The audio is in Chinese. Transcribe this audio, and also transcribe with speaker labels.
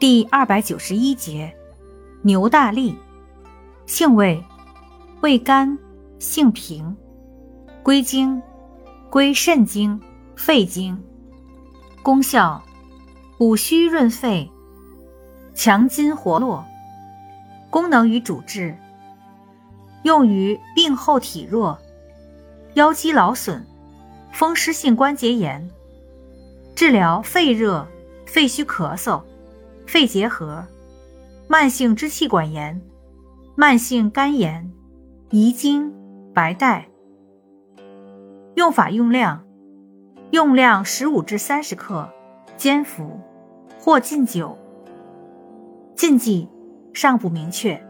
Speaker 1: 第二百九十一节，牛大力，性味，味甘，性平，归经，归肾经、肺经。功效，补虚润肺，强筋活络。功能与主治，用于病后体弱、腰肌劳损、风湿性关节炎，治疗肺热、肺虚咳嗽。肺结核、慢性支气管炎、慢性肝炎、遗精、白带。用法用量：用量十五至三十克，煎服，或浸酒。禁忌尚不明确。